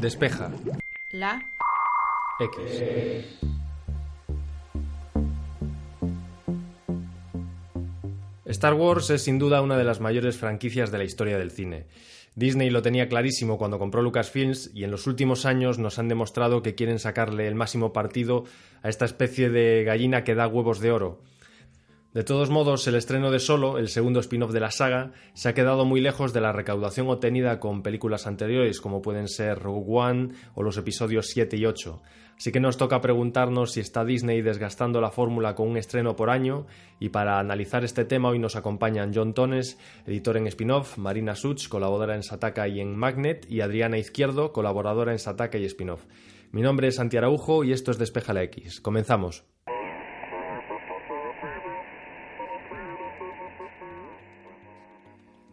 Despeja. La. X. Star Wars es sin duda una de las mayores franquicias de la historia del cine. Disney lo tenía clarísimo cuando compró Lucasfilms y en los últimos años nos han demostrado que quieren sacarle el máximo partido a esta especie de gallina que da huevos de oro. De todos modos, el estreno de Solo, el segundo spin-off de la saga, se ha quedado muy lejos de la recaudación obtenida con películas anteriores, como pueden ser Rogue One o los episodios 7 y 8. Así que nos toca preguntarnos si está Disney desgastando la fórmula con un estreno por año, y para analizar este tema hoy nos acompañan John Tones, editor en spin-off, Marina Such, colaboradora en Sataka y en Magnet, y Adriana Izquierdo, colaboradora en Sataka y spin-off. Mi nombre es Santi Araujo y esto es Despeja la X. Comenzamos.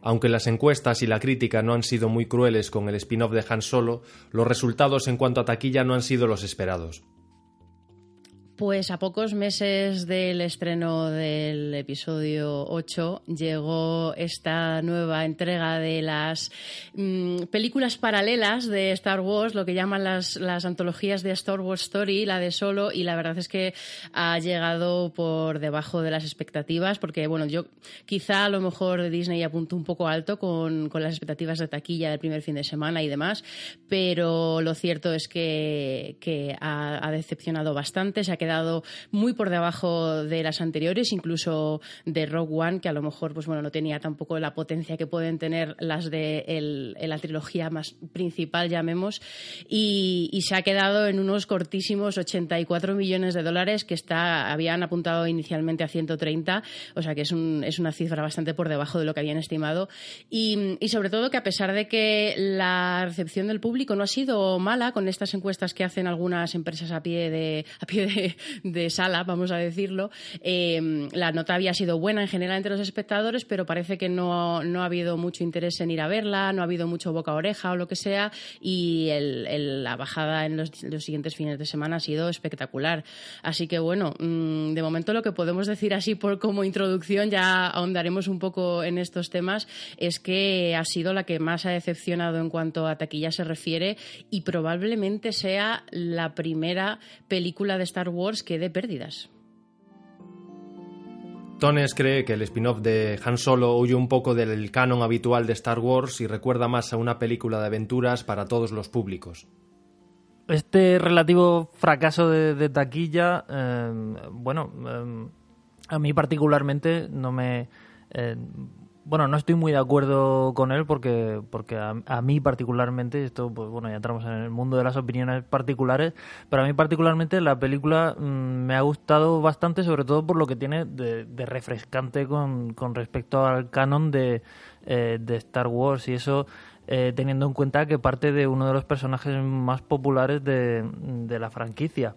Aunque las encuestas y la crítica no han sido muy crueles con el spin-off de Han Solo, los resultados en cuanto a taquilla no han sido los esperados. Pues a pocos meses del estreno del episodio 8 llegó esta nueva entrega de las mm, películas paralelas de Star Wars, lo que llaman las, las antologías de Star Wars Story, la de Solo, y la verdad es que ha llegado por debajo de las expectativas, porque bueno, yo quizá a lo mejor Disney apuntó un poco alto con, con las expectativas de taquilla del primer fin de semana y demás, pero lo cierto es que, que ha, ha decepcionado bastante, se ha quedado muy por debajo de las anteriores, incluso de Rogue One, que a lo mejor pues bueno, no tenía tampoco la potencia que pueden tener las de la trilogía más principal, llamemos, y, se ha quedado en unos cortísimos 84 millones de dólares que está, habían apuntado inicialmente a 130, o sea que es, un, es una cifra bastante por debajo de lo que habían estimado, y, sobre todo que a pesar de que la recepción del público no ha sido mala con estas encuestas que hacen algunas empresas a pie de, de sala, vamos a decirlo. Eh, la nota había sido buena en general entre los espectadores, pero parece que no, no, ha habido mucho interés en ir a verla, no ha habido mucho boca a oreja o lo que sea, y el, la bajada en los, los, siguientes fines de semana ha sido espectacular. Así que bueno, mmm, de momento lo que podemos decir así por como introducción, ya ahondaremos un poco en estos temas, es que ha sido la que más ha decepcionado en cuanto a taquilla se refiere y probablemente sea la primera película de Star Wars que de pérdidas. Tones cree que el spin-off de Han Solo huye un poco del canon habitual de Star Wars y recuerda más a una película de aventuras para todos los públicos. Este relativo fracaso de, de taquilla, eh, bueno, eh, a mí particularmente no me... Eh, bueno, no estoy muy de acuerdo con él porque, porque a, a, mí particularmente, esto, pues bueno, ya entramos en el mundo de las opiniones particulares, pero a mí particularmente la película mmm, me ha gustado bastante, sobre todo por lo que tiene de, de refrescante con, con, respecto al canon de, eh, de Star Wars y eso eh, teniendo en cuenta que parte de uno de los personajes más populares de la franquicia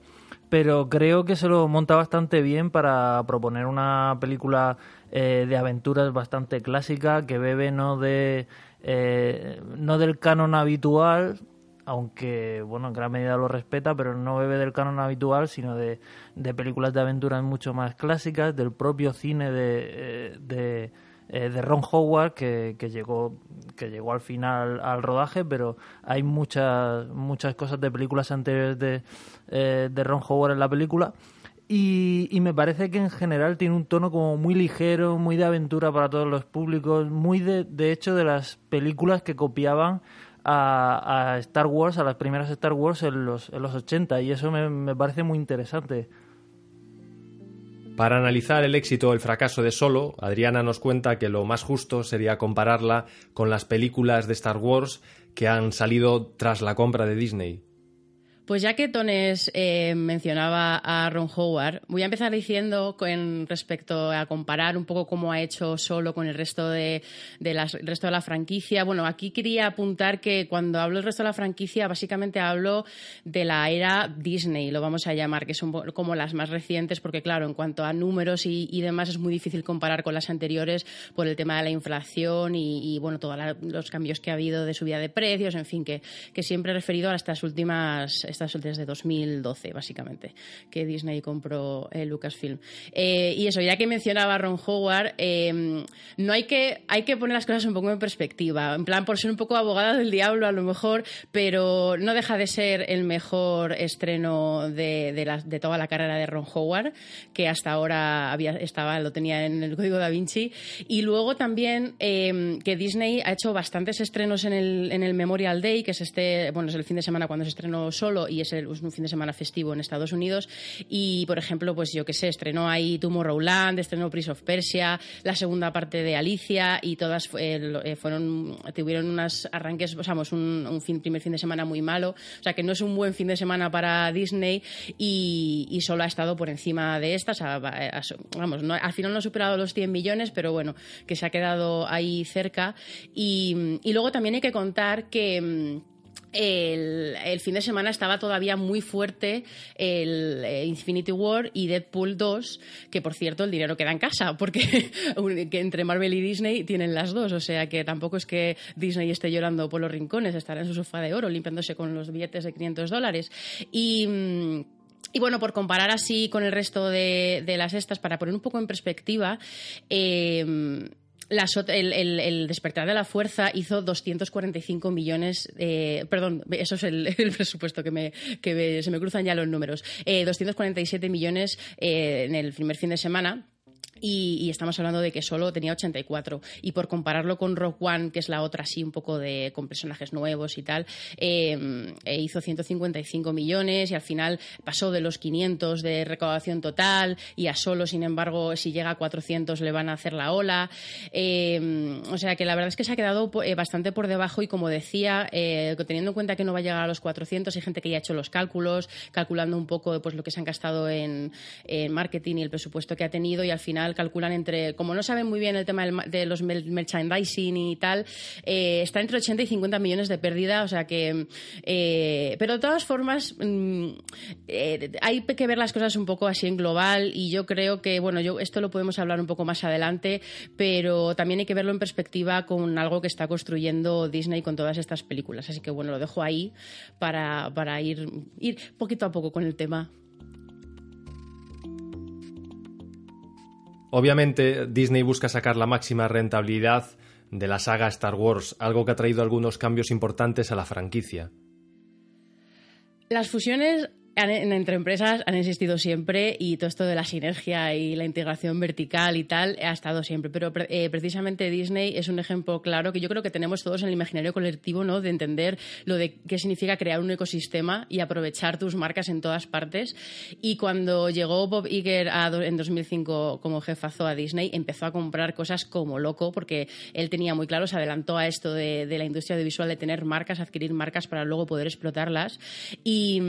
pero creo que se lo monta bastante bien para proponer una película eh, de aventuras bastante clásica que bebe no de eh, no del canon habitual aunque bueno en gran medida lo respeta pero no bebe del canon habitual sino de, de películas de aventuras mucho más clásicas del propio cine de, eh, de eh, de Ron Howard que, que, llegó que llegó al final al rodaje pero hay muchas muchas cosas de películas anteriores de, eh, de Ron Howard en la película y, y, me parece que en general tiene un tono como muy ligero, muy de aventura para todos los públicos, muy de, de hecho de las películas que copiaban a, a, Star Wars, a las primeras Star Wars en los, en los 80 y eso me, me parece muy interesante. Para analizar el éxito o el fracaso de Solo, Adriana nos cuenta que lo más justo sería compararla con las películas de Star Wars que han salido tras la compra de Disney. Pues ya que Tones eh, mencionaba a Ron Howard, voy a empezar diciendo con respecto a comparar un poco cómo ha hecho solo con el resto de, de las, resto de la franquicia. Bueno, aquí quería apuntar que cuando hablo del resto de la franquicia, básicamente hablo de la era Disney, lo vamos a llamar, que son como las más recientes, porque claro, en cuanto a números y, y demás es muy difícil comparar con las anteriores por el tema de la inflación y, y bueno, todos los cambios que ha habido de subida de precios, en fin, que, que siempre he referido a estas últimas esta es desde 2012, básicamente, que Disney compró Lucasfilm. y eso, ya que mencionaba Ron Howard, no hay que, hay que poner las cosas un poco en perspectiva. En plan, por ser un poco abogada del diablo, a lo mejor, pero no deja de ser el mejor estreno de, de, toda la carrera de Ron Howard, que hasta ahora había, estaba, lo tenía en el código da Vinci. Y luego también em, que Disney ha hecho bastantes estrenos en el, en el Memorial Day, que es este, bueno, es el fin de semana cuando se estrenó solo y es, un fin de semana festivo en Estados Unidos. Y, por ejemplo, pues yo que sé, estrenó ahí Tomorrowland, estrenó Prince of Persia, la segunda parte de Alicia y todas eh, fueron, tuvieron unos arranques, vamos, un, un fin, primer fin de semana muy malo. O sea que no es un buen fin de semana para Disney y, solo ha estado por encima de estas. vamos, al final no ha superado los 100 millones, pero bueno, que se ha quedado ahí cerca. Y, luego también hay que contar que el, fin de semana estaba todavía muy fuerte el, eh, Infinity War y Deadpool 2, que por cierto el dinero queda en casa, porque entre Marvel y Disney tienen las dos, o sea que tampoco es que Disney esté llorando por los rincones, estará en su sofá de oro limpiándose con los billetes de 500 dólares. Y. Mm, y bueno, por comparar así con el resto de, las estas, para poner un poco en perspectiva, eh, el, despertar de la fuerza hizo 245 millones, eh, perdón, eso es el, presupuesto que, me, que se me cruzan ya los números, 247 eh, millones en el primer fin de semana y, estamos hablando de que solo tenía 84. Y por compararlo con Rock One, que es la otra así un poco de con personajes nuevos y tal, em, e hizo 155 millones y al final pasó de los 500 de recaudación total y a solo, sin embargo, si llega a 400 le van a hacer la ola. Em, o sea que la verdad es que se ha quedado eh, bastante por debajo y como decía, eh, teniendo en cuenta que no va a llegar a los 400, hay gente que ya ha hecho los cálculos, calculando un poco pues, lo que se han gastado en, en marketing y el presupuesto que ha tenido y al final calculan entre, como no saben muy bien el tema de los merchandising y tal, eh, está entre 80 y 50 millones de pérdida, o sea que, eh, pero de todas formas, mm, eh, hay que ver las cosas un poco así en global y yo creo que, bueno, yo esto lo podemos hablar un poco más adelante, pero también hay que verlo en perspectiva con algo que está construyendo Disney con todas estas películas, así que bueno, lo dejo ahí para, para ir, ir poquito a poco con el tema. Obviamente, Disney busca sacar la máxima rentabilidad de la saga Star Wars, algo que ha traído algunos cambios importantes a la franquicia. Las fusiones entre empresas han existido siempre y todo esto de la sinergia y la integración vertical y tal ha estado siempre. Pero eh, precisamente Disney es un ejemplo claro que yo creo que tenemos todos en el imaginario colectivo, ¿no? De entender lo de qué significa crear un ecosistema y aprovechar tus marcas en todas partes. Y cuando llegó Bob Iger en 2005 como jefazo a Disney, empezó a comprar cosas como loco porque él tenía muy claro, se adelantó a esto de, la industria audiovisual de tener marcas, adquirir marcas para luego poder explotarlas y,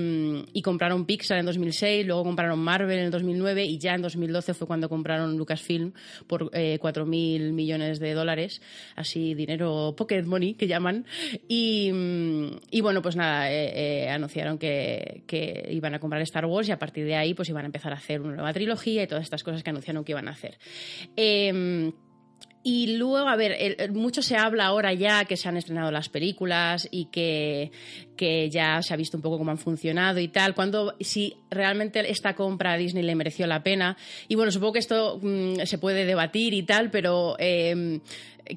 y compraron Pixar en 2006, luego compraron Marvel en el 2009 y ya en 2012 fue cuando compraron Lucasfilm por eh, 4.000 millones de dólares, así dinero pocket money que llaman. Y, mm, bueno, pues nada, eh, eh, anunciaron que, que, iban a comprar Star Wars y a partir de ahí pues iban a empezar a hacer una nueva trilogía y todas estas cosas que anunciaron que iban a hacer. Y luego, a ver, mucho se habla ahora ya que se han estrenado las películas y que, que, ya se ha visto un poco cómo han funcionado y tal, cuando si realmente esta compra a Disney le mereció la pena. Y bueno, supongo que esto mm, se puede debatir y tal, pero em,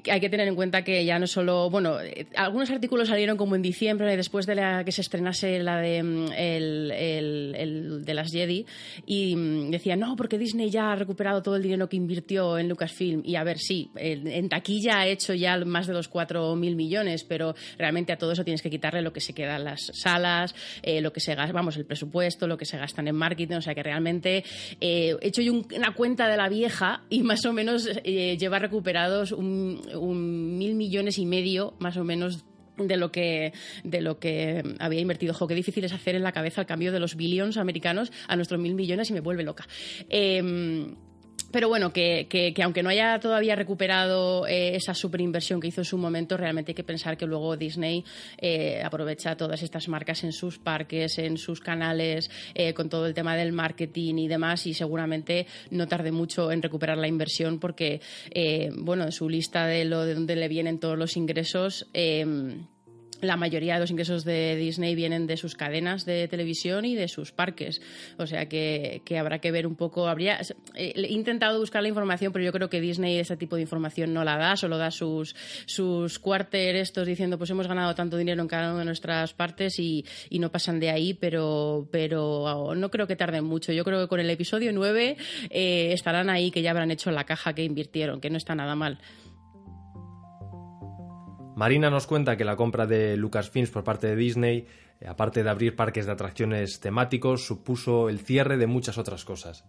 hay que tener en cuenta que ya no solo, bueno, algunos artículos salieron como en diciembre, después de la que se estrenase la de mm, el, de las Jedi, y mm, decían, no, porque Disney ya ha recuperado todo el dinero que invirtió en Lucasfilm. Y a ver, sí, en taquilla ha hecho ya más de los 4.000 millones, pero realmente a todo eso tienes que quitarle lo que se queda en las salas, eh, lo que se gasta, vamos, el presupuesto, lo que se gastan en marketing, o sea que realmente eh, he hecho yo una cuenta de la vieja y más o menos eh, lleva recuperados un un mil millones y medio más o menos de lo que de lo que había invertido. Jo, qué difícil es hacer en la cabeza el cambio de los billions americanos a nuestros mil millones y me vuelve loca. Em, pero bueno, que, que, aunque no haya todavía recuperado eh, esa superinversión que hizo en su momento, realmente hay que pensar que luego Disney eh, aprovecha todas estas marcas en sus parques, en sus canales, eh, con todo el tema del marketing y demás, y seguramente no tarde mucho en recuperar la inversión porque, bueno, en su lista de lo de dónde le vienen todos los ingresos la mayoría de los ingresos de Disney vienen de sus cadenas de televisión y de sus parques. O sea que, habrá que ver un poco. Habría, eh, he intentado buscar la información, pero yo creo que Disney ese tipo de información no la da, solo da sus, sus quarter estos diciendo pues hemos ganado tanto dinero en cada una de nuestras partes y, no pasan de ahí, pero, pero no creo que tarden mucho. Yo creo que con el episodio 9 eh, estarán ahí, que ya habrán hecho la caja que invirtieron, que no está nada mal. Marina nos cuenta que la compra de Lucasfilms por parte de Disney, eh, aparte de abrir parques de atracciones temáticos, supuso el cierre de muchas otras cosas.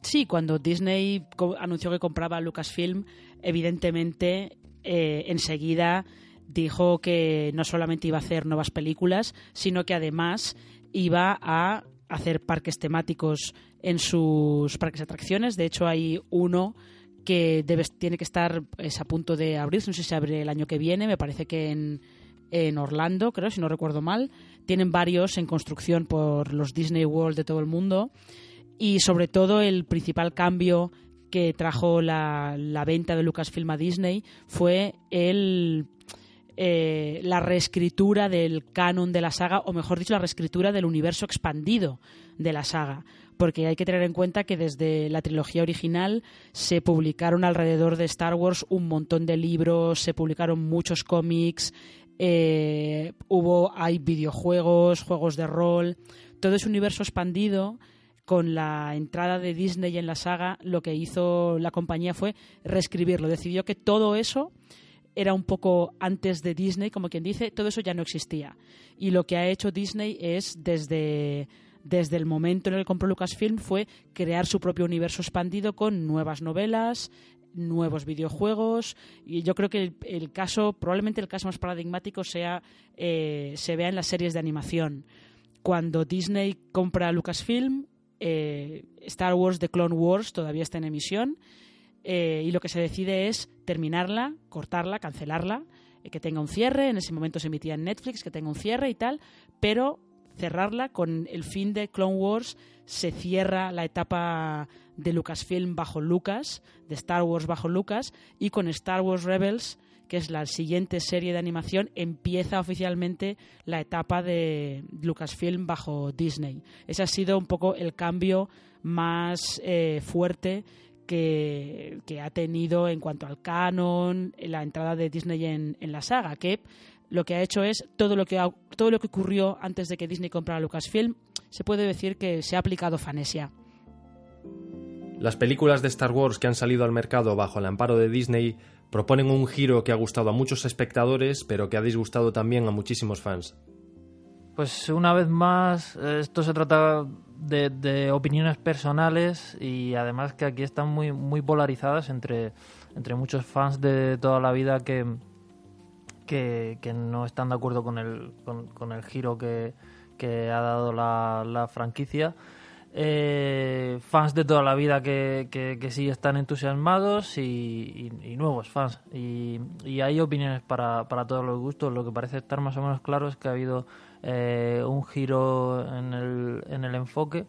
Sí, cuando Disney anunció que compraba Lucasfilm, evidentemente eh, enseguida dijo que no solamente iba a hacer nuevas películas, sino que además iba a hacer parques temáticos en sus parques de atracciones. De hecho, hay uno que tiene que estar es a punto de abrirse, no sé si abre el año que viene, me parece que en, en Orlando, creo, si no recuerdo mal. Tienen varios en construcción por los Disney World de todo el mundo. Y sobre todo el principal cambio que trajo la venta de Lucasfilm a Disney fue el, eh, la reescritura del canon de la saga, o mejor dicho, la reescritura del universo expandido de la saga porque hay que tener en cuenta que desde la trilogía original se publicaron alrededor de Star Wars un montón de libros, se publicaron muchos cómics, eh, hubo hay videojuegos, juegos de rol, todo ese universo expandido con la entrada de Disney en la saga, lo que hizo la compañía fue reescribirlo. Decidió que todo eso era un poco antes de Disney, como quien dice, todo eso ya no existía. Y lo que ha hecho Disney es desde desde el momento en el que compró Lucasfilm fue crear su propio universo expandido con nuevas novelas, nuevos videojuegos y yo creo que el, caso probablemente el caso más paradigmático sea eh, se vea en las series de animación cuando Disney compra Lucasfilm eh, Star Wars The Clone Wars todavía está en emisión eh, y lo que se decide es terminarla cortarla cancelarla que tenga un cierre en ese momento se emitía en Netflix que tenga un cierre y tal pero cerrarla con el fin de Clone Wars se cierra la etapa de Lucasfilm bajo Lucas, de Star Wars bajo Lucas, y con Star Wars Rebels, que es la siguiente serie de animación, empieza oficialmente la etapa de Lucasfilm bajo Disney. Ese ha sido un poco el cambio más eh, fuerte que, ha tenido en cuanto al canon, la entrada de Disney en, en la saga, que lo que ha hecho es todo lo que, todo lo que ocurrió antes de que Disney comprara Lucasfilm, se puede decir que se ha aplicado fanesia. Las películas de Star Wars que han salido al mercado bajo el amparo de Disney proponen un giro que ha gustado a muchos espectadores, pero que ha disgustado también a muchísimos fans. Pues una vez más, esto se trata de, opiniones personales y además que aquí están muy, muy polarizadas entre, entre muchos fans de toda la vida que, que, no están de acuerdo con el, con, el giro que, ha dado la, franquicia. Eh, fans de toda la vida que, que, sí están entusiasmados y, nuevos fans. Y, hay opiniones para, para, todos los gustos. Lo que parece estar más o menos claro es que ha habido eh, un giro en el, en el enfoque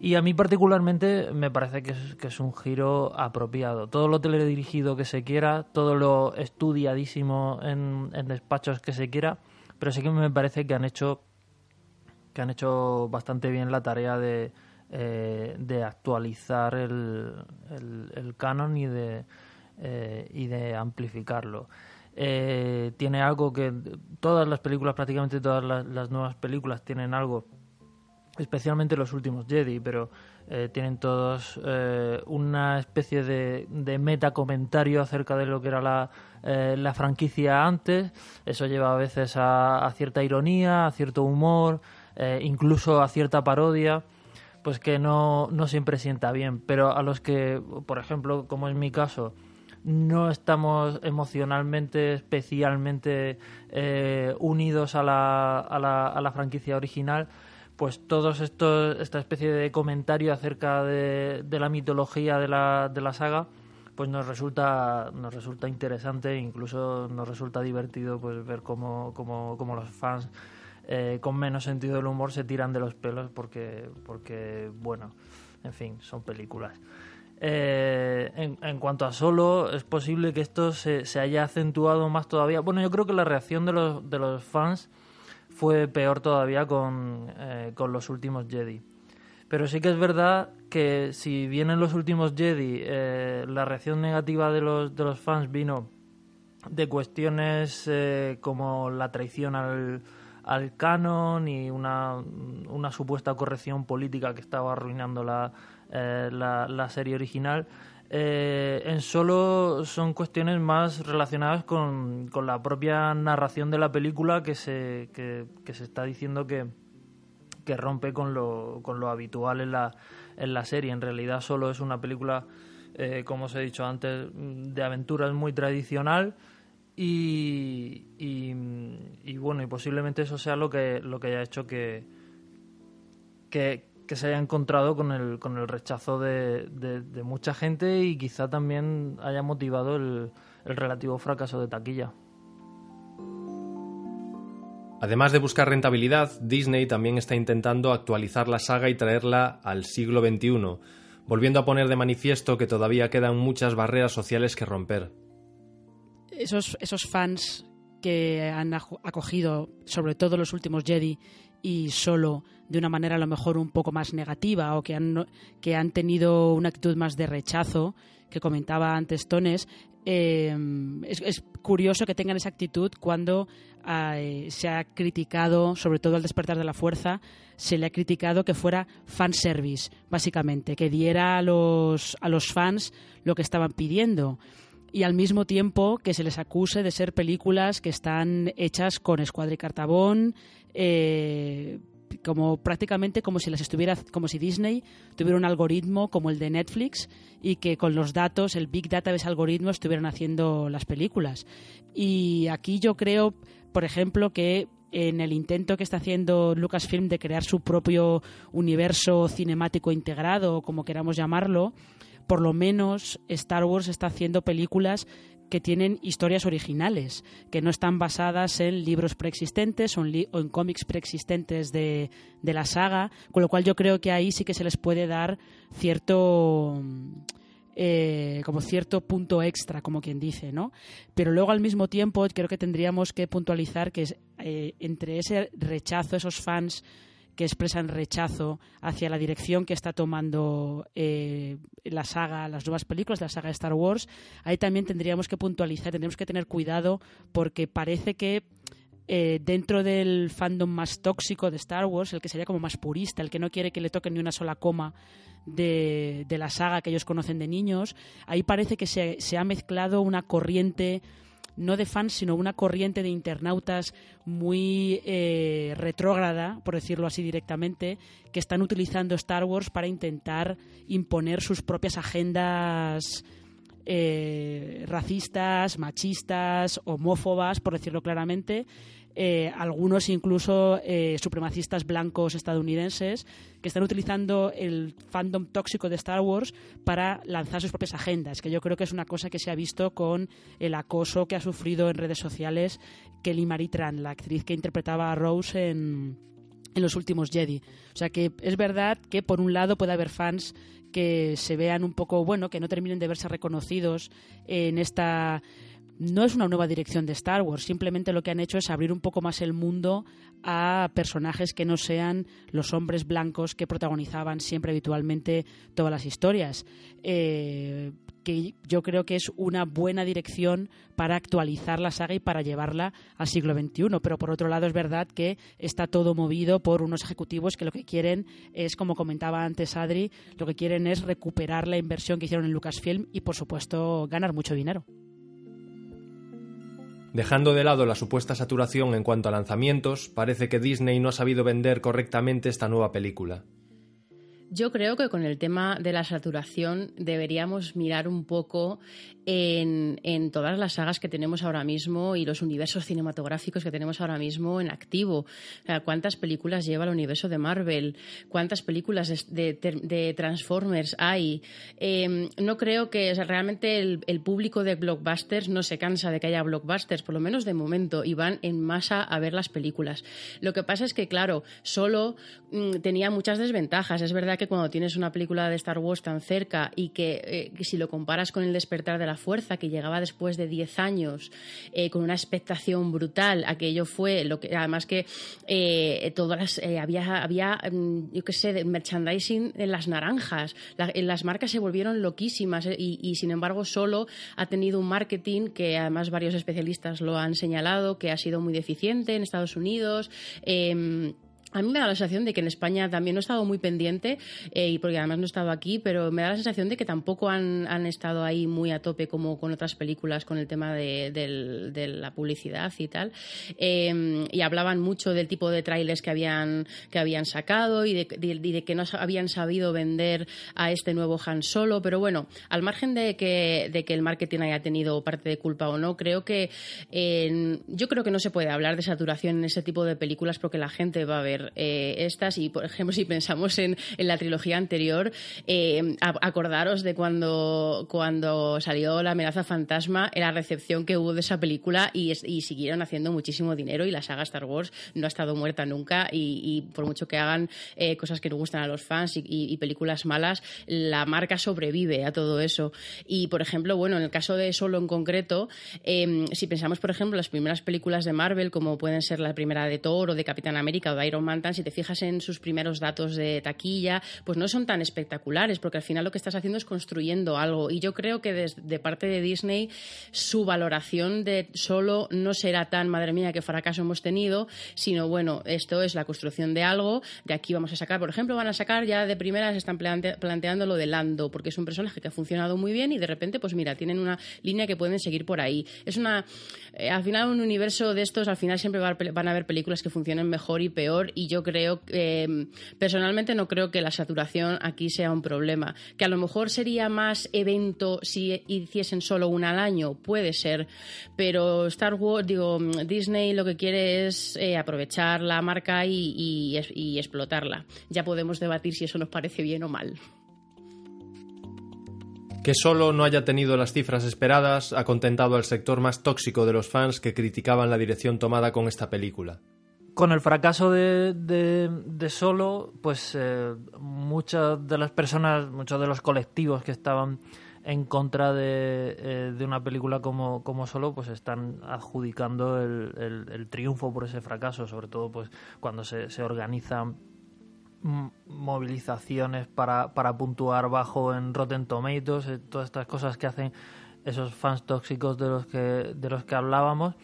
y a mí particularmente me parece que es, que es un giro apropiado. Todo lo teledirigido que se quiera, todo lo estudiadísimo en, despachos que se quiera, pero sí que me parece que han hecho que han hecho bastante bien la tarea de, eh, de actualizar el, el, canon y de, eh, y de amplificarlo. Eh, tiene algo que todas las películas, prácticamente todas las nuevas películas tienen algo especialmente los últimos Jedi, pero eh, tienen todos eh, una especie de, de meta comentario acerca de lo que era la, eh, la franquicia antes. Eso lleva a veces a, cierta ironía, a cierto humor, incluso a cierta parodia, pues que no, no siempre sienta bien. Pero a los que, por ejemplo, como es mi caso, no estamos emocionalmente especialmente unidos a la, a, la, a la franquicia original, pues todos estos, esta especie de comentario acerca de, la mitología de la, de la saga, pues nos resulta, nos resulta interesante, incluso nos resulta divertido pues ver cómo, cómo, los fans eh, con menos sentido del humor se tiran de los pelos porque, porque bueno, en fin, son películas. Eh, en, cuanto a solo, es posible que esto se, haya acentuado más todavía. Bueno, yo creo que la reacción de los, de los fans fue peor todavía con, eh, con los últimos Jedi. Pero sí que es verdad que si bien en los últimos Jedi eh, la reacción negativa de los, de los fans vino de cuestiones como la traición al, al canon y una, una supuesta corrección política que estaba arruinando la, eh, la, serie original. Eh, en solo son cuestiones más relacionadas con, con, la propia narración de la película que se, que, se está diciendo que, que rompe con lo, con lo habitual en la, en la serie. En realidad solo es una película, eh, como os he dicho antes, de aventuras muy tradicional. Y, y, bueno, y posiblemente eso sea lo que, lo que haya hecho que, que, que se haya encontrado con el, con el rechazo de, de, mucha gente y quizá también haya motivado el, el relativo fracaso de taquilla. Además de buscar rentabilidad, Disney también está intentando actualizar la saga y traerla al siglo XXI, volviendo a poner de manifiesto que todavía quedan muchas barreras sociales que romper. Esos, esos fans que han acogido, sobre todo los últimos Jedi, y solo de una manera a lo mejor un poco más negativa o que han, que han tenido una actitud más de rechazo, que comentaba antes Tones, eh, es, curioso que tengan esa actitud cuando eh, se ha criticado, sobre todo al despertar de la fuerza, se le ha criticado que fuera fanservice, básicamente, que diera a los, a los fans lo que estaban pidiendo y al mismo tiempo que se les acuse de ser películas que están hechas con escuadra y cartabón, eh, como prácticamente como si las estuviera como si Disney tuviera un algoritmo como el de Netflix y que con los datos el big data de ese algoritmo estuvieran haciendo las películas. Y aquí yo creo por ejemplo que en el intento que está haciendo Lucasfilm de crear su propio universo cinemático integrado, como queramos llamarlo, por lo menos Star Wars está haciendo películas que tienen historias originales, que no están basadas en libros preexistentes o en, cómics preexistentes de, de, la saga, con lo cual yo creo que ahí sí que se les puede dar cierto... Eh, como cierto punto extra, como quien dice, ¿no? Pero luego al mismo tiempo creo que tendríamos que puntualizar que eh, entre ese rechazo, esos fans que expresan rechazo hacia la dirección que está tomando eh, la saga, las nuevas películas de la saga de Star Wars, ahí también tendríamos que puntualizar, tendríamos que tener cuidado porque parece que eh, dentro del fandom más tóxico de Star Wars, el que sería como más purista, el que no quiere que le toquen ni una sola coma de, la saga que ellos conocen de niños, ahí parece que se, se ha mezclado una corriente no de fans, sino una corriente de internautas muy eh, retrógrada, por decirlo así directamente, que están utilizando Star Wars para intentar imponer sus propias agendas eh, racistas, machistas, homófobas, por decirlo claramente, eh, algunos incluso eh, supremacistas blancos estadounidenses que están utilizando el fandom tóxico de Star Wars para lanzar sus propias agendas, que yo creo que es una cosa que se ha visto con el acoso que ha sufrido en redes sociales Kelly Maritran, la actriz que interpretaba a Rose en, en los últimos Jedi. O sea que es verdad que por un lado puede haber fans que se vean un poco, bueno, que no terminen de verse reconocidos en esta no es una nueva dirección de Star Wars, simplemente lo que han hecho es abrir un poco más el mundo a personajes que no sean los hombres blancos que protagonizaban siempre habitualmente todas las historias. Eh, que yo creo que es una buena dirección para actualizar la saga y para llevarla al siglo XXI. Pero por otro lado es verdad que está todo movido por unos ejecutivos que lo que quieren es, como comentaba antes Adri, lo que quieren es recuperar la inversión que hicieron en Lucasfilm y por supuesto ganar mucho dinero. Dejando de lado la supuesta saturación en cuanto a lanzamientos, parece que Disney no ha sabido vender correctamente esta nueva película. Yo creo que con el tema de la saturación deberíamos mirar un poco en, todas las sagas que tenemos ahora mismo y los universos cinematográficos que tenemos ahora mismo en activo. ¿Cuántas películas lleva el universo de Marvel? ¿Cuántas películas de, Transformers hay? Em, no creo que realmente el, público de blockbusters no se cansa de que haya blockbusters, por lo menos de momento, y van en masa a ver las películas. Lo que pasa es que, claro, solo mm, tenía muchas desventajas. Es verdad que cuando tienes una película de Star Wars tan cerca y que, si lo comparas con El despertar de la fuerza, que llegaba después de 10 años, con una expectación brutal, aquello fue lo que, además que todas las, había, había, mm, yo qué sé, merchandising en las naranjas, las marcas se volvieron loquísimas y, y sin embargo solo ha tenido un marketing que además varios especialistas lo han señalado, que ha sido muy deficiente en Estados Unidos. Em, a mí me da la sensación de que en España también no he estado muy pendiente, eh, y porque además no he estado aquí, pero me da la sensación de que tampoco han, estado ahí muy a tope como con otras películas con el tema de, la publicidad y tal. Em, y hablaban mucho del tipo de trailers que habían, que habían sacado y de, que no habían sabido vender a este nuevo Han Solo. Pero bueno, al margen de que, de que el marketing haya tenido parte de culpa o no, creo que yo creo que no se puede hablar de saturación en ese tipo de películas porque la gente va a ver eh, estas y, por ejemplo, si pensamos en, la trilogía anterior, eh, acordaros de cuando, cuando salió La amenaza fantasma, la recepción que hubo de esa película y, siguieron haciendo muchísimo dinero y la saga Star Wars no ha estado muerta nunca y, por mucho que hagan eh, cosas que no gustan a los fans y, películas malas, la marca sobrevive a todo eso. Y, por ejemplo, bueno, en el caso de Solo en concreto, em, si pensamos, por ejemplo, las primeras películas de Marvel, como pueden ser la primera de Thor o de Capitán América o de Iron si te fijas en sus primeros datos de taquilla, pues no son tan espectaculares, porque al final lo que estás haciendo es construyendo algo. Y yo creo que de parte de Disney su valoración de solo no será tan, madre mía, qué fracaso hemos tenido, sino bueno, esto es la construcción de algo, de aquí vamos a sacar, por ejemplo, van a sacar ya de primeras, están planteando lo de Lando, porque es un personaje que ha funcionado muy bien y de repente, pues mira, tienen una línea que pueden seguir por ahí. Es una, eh, al final un universo de estos, al final siempre van a haber películas que funcionen mejor y peor y yo creo, eh, personalmente no creo que la saturación aquí sea un problema. Que a lo mejor sería más evento si hiciesen solo una al año, puede ser, pero Star Wars, digo, Disney lo que quiere es eh, aprovechar la marca y, y explotarla. Ya podemos debatir si eso nos parece bien o mal. Que solo no haya tenido las cifras esperadas ha contentado al sector más tóxico de los fans que criticaban la dirección tomada con esta película con el fracaso de, de, Solo, pues eh, muchas de las personas, muchos de los colectivos que estaban en contra de, eh, de una película como, como, Solo, pues están adjudicando el, el, triunfo por ese fracaso, sobre todo pues cuando se, se organizan movilizaciones para, para puntuar bajo en Rotten Tomatoes, eh, todas estas cosas que hacen esos fans tóxicos de los que, de los que hablábamos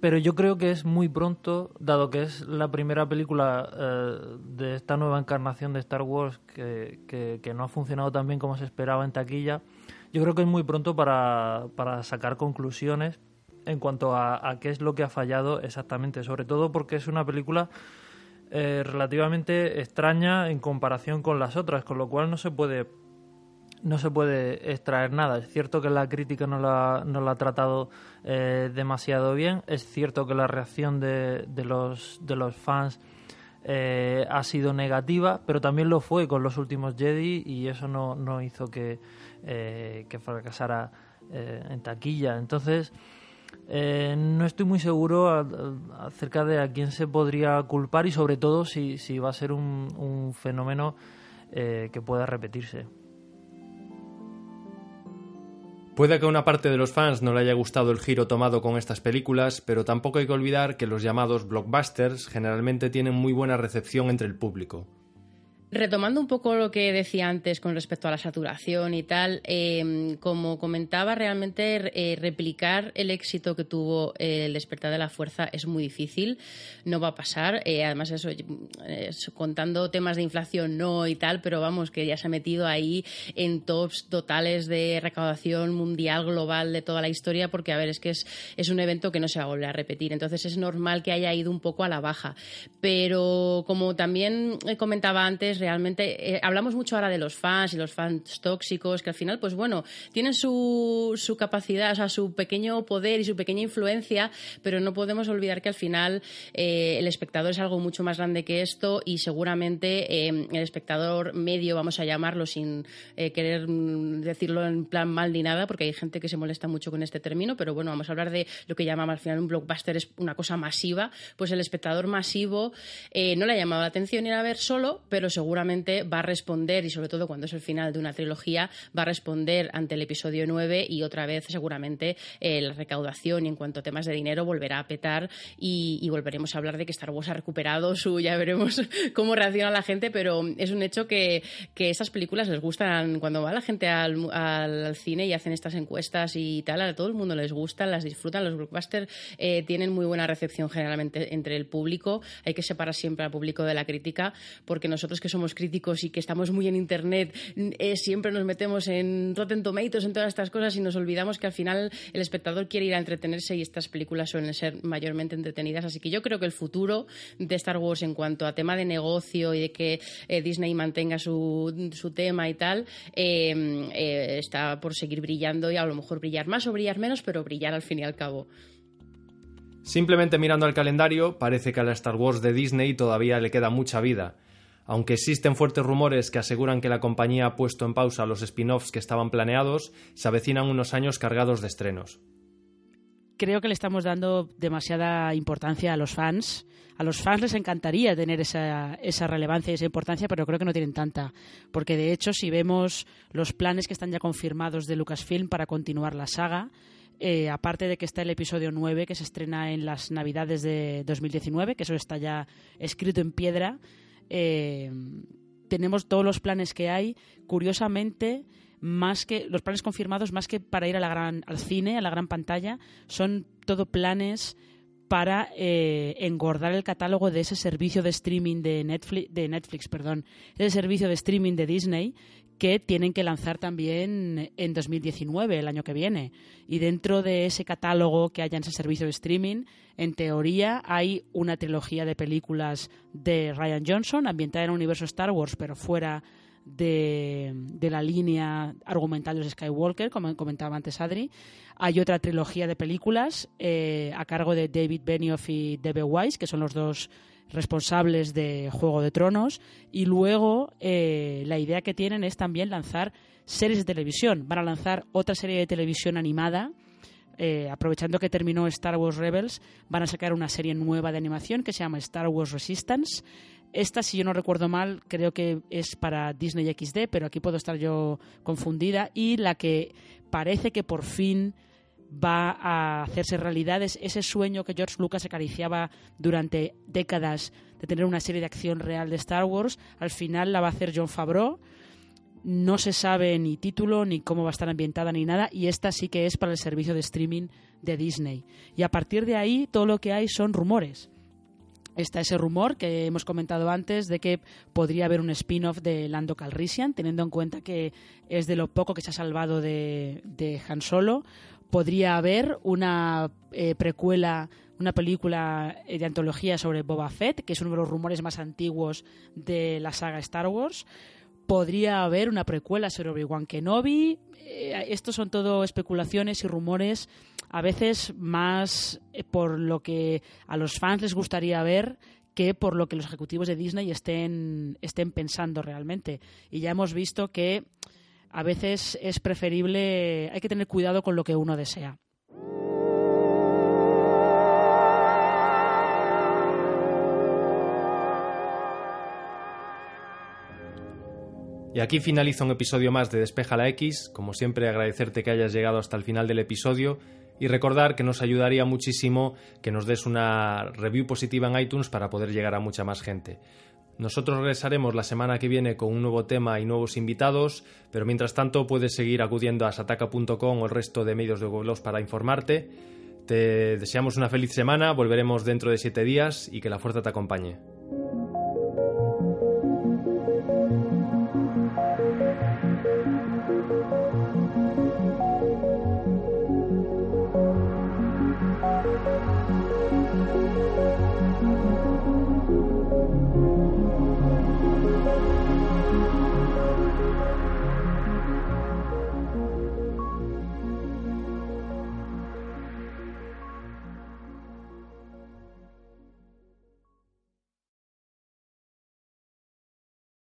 pero yo creo que es muy pronto, dado que es la primera película eh, de esta nueva encarnación de Star Wars que, que, no ha funcionado tan bien como se esperaba en taquilla, yo creo que es muy pronto para, para sacar conclusiones en cuanto a, qué es lo que ha fallado exactamente, sobre todo porque es una película eh, relativamente extraña en comparación con las otras, con lo cual no se puede no se puede extraer nada. Es cierto que la crítica no la, no la ha tratado eh, demasiado bien. Es cierto que la reacción de, de, los, de los fans eh, ha sido negativa, pero también lo fue con los últimos Jedi y eso no, no hizo que, eh, que fracasara en taquilla. Entonces, no estoy muy seguro acerca de a quién se podría culpar y sobre todo si, si va a ser un, un fenómeno que pueda repetirse. Puede que a una parte de los fans no le haya gustado el giro tomado con estas películas, pero tampoco hay que olvidar que los llamados blockbusters generalmente tienen muy buena recepción entre el público. Retomando un poco lo que decía antes con respecto a la saturación y tal, em, como comentaba, realmente eh, replicar el éxito que tuvo el despertar de la fuerza es muy difícil, no va a pasar. Eh, además, eso, contando temas de inflación no y tal, pero vamos, que ya se ha metido ahí en tops totales de recaudación mundial, global de toda la historia, porque, a ver, es que es, es un evento que no se va a volver a repetir. Entonces, es normal que haya ido un poco a la baja. Pero, como también comentaba antes, realmente eh, hablamos mucho ahora de los fans y los fans tóxicos, que al final, pues bueno, tienen su, su capacidad, o sea, su pequeño poder y su pequeña influencia, pero no podemos olvidar que al final eh, el espectador es algo mucho más grande que esto y seguramente eh, el espectador medio, vamos a llamarlo sin querer decirlo en plan mal ni nada, porque hay gente que se molesta mucho con este término, pero bueno, vamos a hablar de lo que llamamos al final un blockbuster es una cosa masiva, pues el espectador masivo no le ha llamado la atención ir a ver solo, pero seguro seguramente va a responder, y sobre todo cuando es el final de una trilogía, va a responder ante el episodio 9 y otra vez seguramente eh, la recaudación y en cuanto a temas de dinero volverá a petar y, volveremos a hablar de que Star Wars ha recuperado su, ya veremos cómo reacciona la gente, pero es un hecho que, que estas películas les gustan, cuando va la gente al, al, cine y hacen estas encuestas y tal, a todo el mundo les gustan, las disfrutan, los blockbusters eh, tienen muy buena recepción generalmente entre el público, hay que separar siempre al público de la crítica, porque nosotros que somos críticos y que estamos muy en Internet, eh, siempre nos metemos en Rotten Tomatoes, en todas estas cosas y nos olvidamos que al final el espectador quiere ir a entretenerse y estas películas suelen ser mayormente entretenidas. Así que yo creo que el futuro de Star Wars en cuanto a tema de negocio y de que eh, Disney mantenga su, su, tema y tal, eh, está por seguir brillando y a lo mejor brillar más o brillar menos, pero brillar al fin y al cabo. Simplemente mirando al calendario, parece que a la Star Wars de Disney todavía le queda mucha vida. Aunque existen fuertes rumores que aseguran que la compañía ha puesto en pausa los spin-offs que estaban planeados, se avecinan unos años cargados de estrenos. Creo que le estamos dando demasiada importancia a los fans. A los fans les encantaría tener esa, relevancia y esa importancia, pero creo que no tienen tanta. Porque de hecho, si vemos los planes que están ya confirmados de Lucasfilm para continuar la saga, eh, aparte de que está el episodio 9 que se estrena en las Navidades de 2019, que eso está ya escrito en piedra, eh, tenemos todos los planes que hay. Curiosamente, más que los planes confirmados, más que para ir al cine, a la gran pantalla, son todo planes para eh, engordar el catálogo de ese servicio de streaming de Netflix, de Netflix, perdón, ese servicio de streaming de Disney que tienen que lanzar también en 2019, el año que viene. Y dentro de ese catálogo que haya en ese servicio de streaming, en teoría hay una trilogía de películas de Ryan Johnson ambientada en el universo Star Wars, pero fuera de, la línea argumental de Skywalker, como comentaba antes Adri. Hay otra trilogía de películas eh, a cargo de David Benioff y D.B. Weiss, que son los dos responsables de Juego de Tronos y luego eh, la idea que tienen es también lanzar series de televisión. Van a lanzar otra serie de televisión animada. Eh, aprovechando que terminó Star Wars Rebels, van a sacar una serie nueva de animación que se llama Star Wars Resistance. Esta, si yo no recuerdo mal, creo que es para Disney XD, pero aquí puedo estar yo confundida. Y la que parece que por fin va a hacerse realidad. Es ese sueño que George Lucas acariciaba durante décadas de tener una serie de acción real de Star Wars. Al final la va a hacer John Favreau. No se sabe ni título, ni cómo va a estar ambientada, ni nada. Y esta sí que es para el servicio de streaming de Disney. Y a partir de ahí, todo lo que hay son rumores. Está ese rumor que hemos comentado antes de que podría haber un spin-off de Lando Calrissian, teniendo en cuenta que es de lo poco que se ha salvado de, de Han Solo podría haber una eh, precuela, una película eh, de antología sobre Boba Fett, que es uno de los rumores más antiguos de la saga Star Wars. Podría haber una precuela sobre Obi-Wan Kenobi. Eh, estos son todo especulaciones y rumores, a veces más por lo que a los fans les gustaría ver que por lo que los ejecutivos de Disney estén, estén pensando realmente. Y ya hemos visto que a veces es preferible, hay que tener cuidado con lo que uno desea. Y aquí finaliza un episodio más de Despeja la X. Como siempre, agradecerte que hayas llegado hasta el final del episodio y recordar que nos ayudaría muchísimo que nos des una review positiva en iTunes para poder llegar a mucha más gente. Nosotros regresaremos la semana que viene con un nuevo tema y nuevos invitados, pero mientras tanto puedes seguir acudiendo a sataka.com o el resto de medios de Google para informarte. Te deseamos una feliz semana, volveremos dentro de siete días y que la fuerza te acompañe.